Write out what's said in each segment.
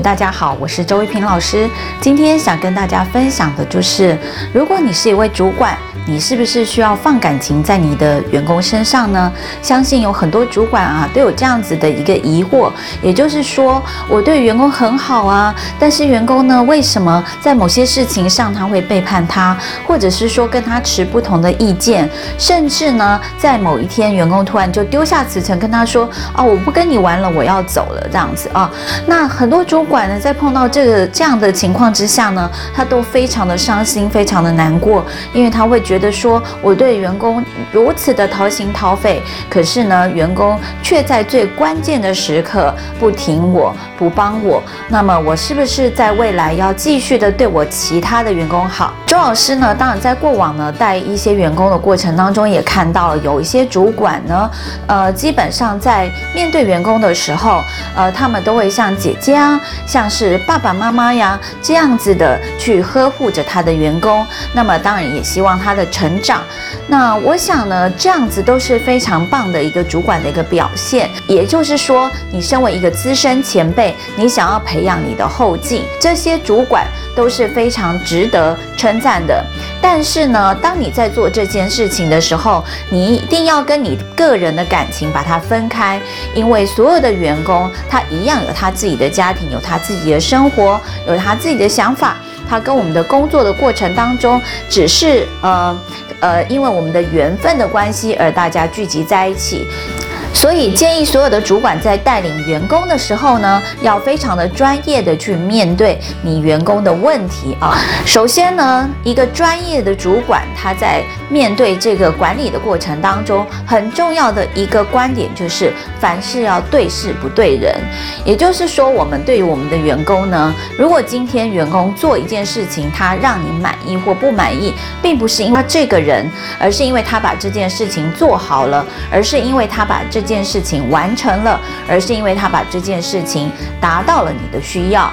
大家好，我是周一平老师。今天想跟大家分享的就是，如果你是一位主管，你是不是需要放感情在你的员工身上呢？相信有很多主管啊都有这样子的一个疑惑，也就是说，我对员工很好啊，但是员工呢，为什么在某些事情上他会背叛他，或者是说跟他持不同的意见，甚至呢，在某一天员工突然就丢下辞呈跟他说啊，我不跟你玩了，我要走了这样子啊。那很多主管呢，在碰到这个这样的情况之下呢，他都非常的伤心，非常的难过，因为他会觉觉得说，我对员工如此的掏心掏肺，可是呢，员工却在最关键的时刻不挺我，不帮我，那么我是不是在未来要继续的对我其他的员工好？周老师呢，当然在过往呢带一些员工的过程当中，也看到了有一些主管呢，呃，基本上在面对员工的时候，呃，他们都会像姐姐啊，像是爸爸妈妈呀这样子的去呵护着他的员工，那么当然也希望他的成长。那我想呢，这样子都是非常棒的一个主管的一个表现。也就是说，你身为一个资深前辈，你想要培养你的后进，这些主管都是非常值得称赞的。但是呢，当你在做这件事情的时候，你一定要跟你个人的感情把它分开，因为所有的员工他一样有他自己的家庭，有他自己的生活，有他自己的想法。他跟我们的工作的过程当中，只是呃呃，因为我们的缘分的关系而大家聚集在一起。所以建议所有的主管在带领员工的时候呢，要非常的专业的去面对你员工的问题啊。首先呢，一个专业的主管他在面对这个管理的过程当中，很重要的一个观点就是，凡事要对事不对人。也就是说，我们对于我们的员工呢，如果今天员工做一件事情，他让你满意或不满意，并不是因为他这个人，而是因为他把这件事情做好了，而是因为他把这件事情完成了，而是因为他把这件事情达到了你的需要。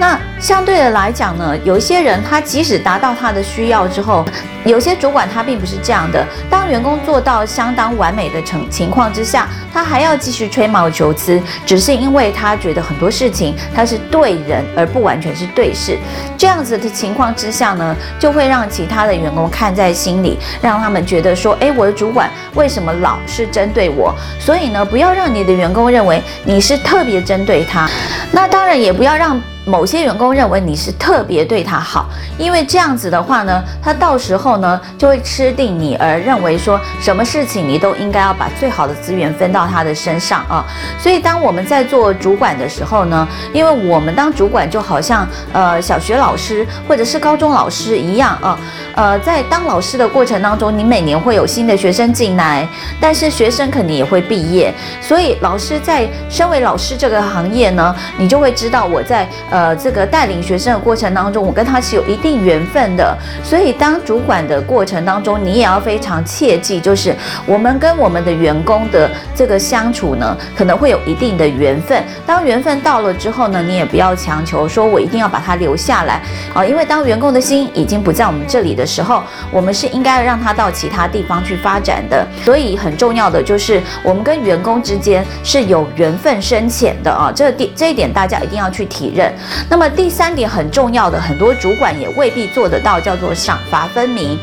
那相对的来讲呢，有一些人他即使达到他的需要之后，有些主管他并不是这样的。当员工做到相当完美的情情况之下，他还要继续吹毛求疵，只是因为他觉得很多事情他是对人而不完全是对事。这样子的情况之下呢，就会让其他的员工看在心里，让他们觉得说，诶，我的主管为什么老是针对我？所以呢，不要让你的员工认为你是特别针对他。那当然也不要让。某些员工认为你是特别对他好，因为这样子的话呢，他到时候呢就会吃定你，而认为说什么事情你都应该要把最好的资源分到他的身上啊。所以当我们在做主管的时候呢，因为我们当主管就好像呃小学老师或者是高中老师一样啊，呃，在当老师的过程当中，你每年会有新的学生进来，但是学生肯定也会毕业，所以老师在身为老师这个行业呢，你就会知道我在呃。呃，这个带领学生的过程当中，我跟他是有一定缘分的，所以当主管的过程当中，你也要非常切记，就是我们跟我们的员工的这个相处呢，可能会有一定的缘分。当缘分到了之后呢，你也不要强求说我一定要把他留下来啊，因为当员工的心已经不在我们这里的时候，我们是应该让他到其他地方去发展的。所以很重要的就是我们跟员工之间是有缘分深浅的啊，这点这一点大家一定要去体认。那么第三点很重要的，很多主管也未必做得到，叫做赏罚分明。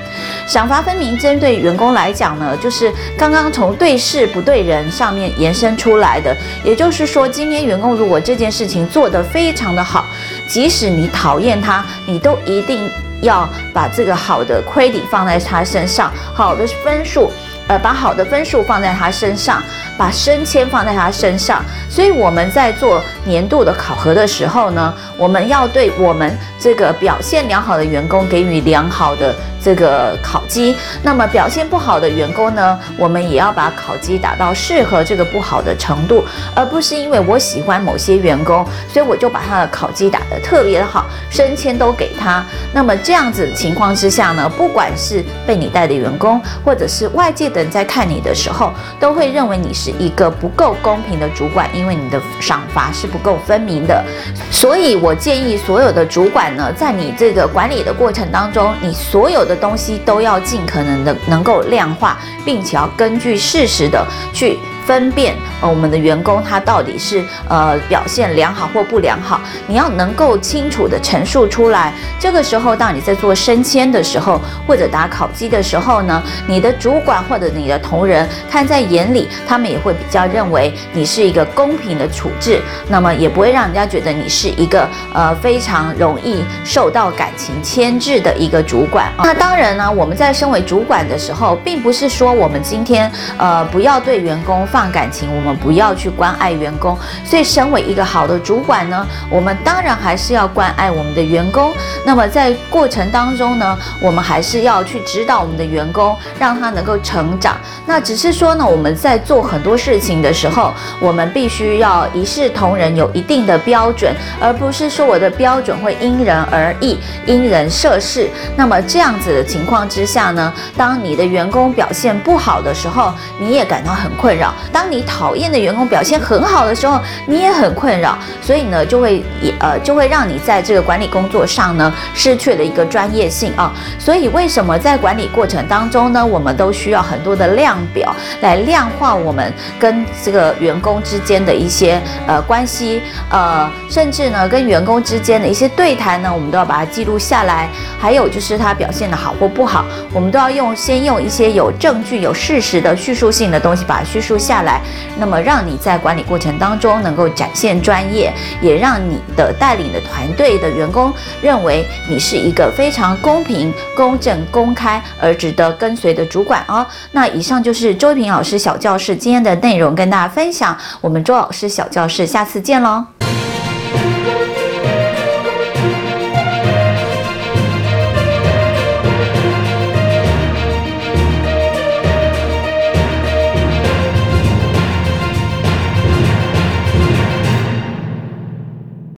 赏罚分明针对员工来讲呢，就是刚刚从对事不对人上面延伸出来的。也就是说，今天员工如果这件事情做得非常的好，即使你讨厌他，你都一定要把这个好的 credit 放在他身上，好的分数。呃，把好的分数放在他身上，把升迁放在他身上。所以我们在做年度的考核的时候呢，我们要对我们这个表现良好的员工给予良好的。这个考绩，那么表现不好的员工呢，我们也要把考绩打到适合这个不好的程度，而不是因为我喜欢某些员工，所以我就把他的考绩打得特别的好，升迁都给他。那么这样子情况之下呢，不管是被你带的员工，或者是外界的人在看你的时候，都会认为你是一个不够公平的主管，因为你的赏罚是不够分明的。所以我建议所有的主管呢，在你这个管理的过程当中，你所有的东西都要尽可能的能够量化，并且要根据事实的去分辨呃我们的员工他到底是呃表现良好或不良好，你要能够清楚地陈述出来。这个时候，当你在做升迁的时候，或者打考绩的时候呢，你的主管或者你的同仁看在眼里，他们也会比较认为你是一个公平的处置，那么也不会让人家觉得你是一个呃非常容易受到感情牵制的一个主管。那当然呢，我们在身为主管的时候，并不是说我们今天呃不要对员工放感情，我们不要去关爱员工。所以，身为一个好的主管呢，我们当然还是要关爱我们的员工。那么在过程当中呢，我们还是要去指导我们的员工，让他能够成长。那只是说呢，我们在做很多事情的时候，我们必须要一视同仁，有一定的标准，而不是说我的标准会因人而异、因人设事。那么这样子的情况之下呢，当你的员工表现不好的时候，你也感到很困扰；当你讨厌的员工表现很好的时候，你也很困扰。所以呢，就会也呃，就会让你在这个管理工作上呢。失去了一个专业性啊，所以为什么在管理过程当中呢，我们都需要很多的量表来量化我们跟这个员工之间的一些呃关系，呃，甚至呢跟员工之间的一些对谈呢，我们都要把它记录下来。还有就是他表现的好或不好，我们都要用先用一些有证据、有事实的叙述性的东西把它叙述下下来，那么让你在管理过程当中能够展现专业，也让你的带领的团队的员工认为。你是一个非常公平、公正、公开而值得跟随的主管哦。那以上就是周平老师小教室今天的内容，跟大家分享。我们周老师小教室，下次见喽。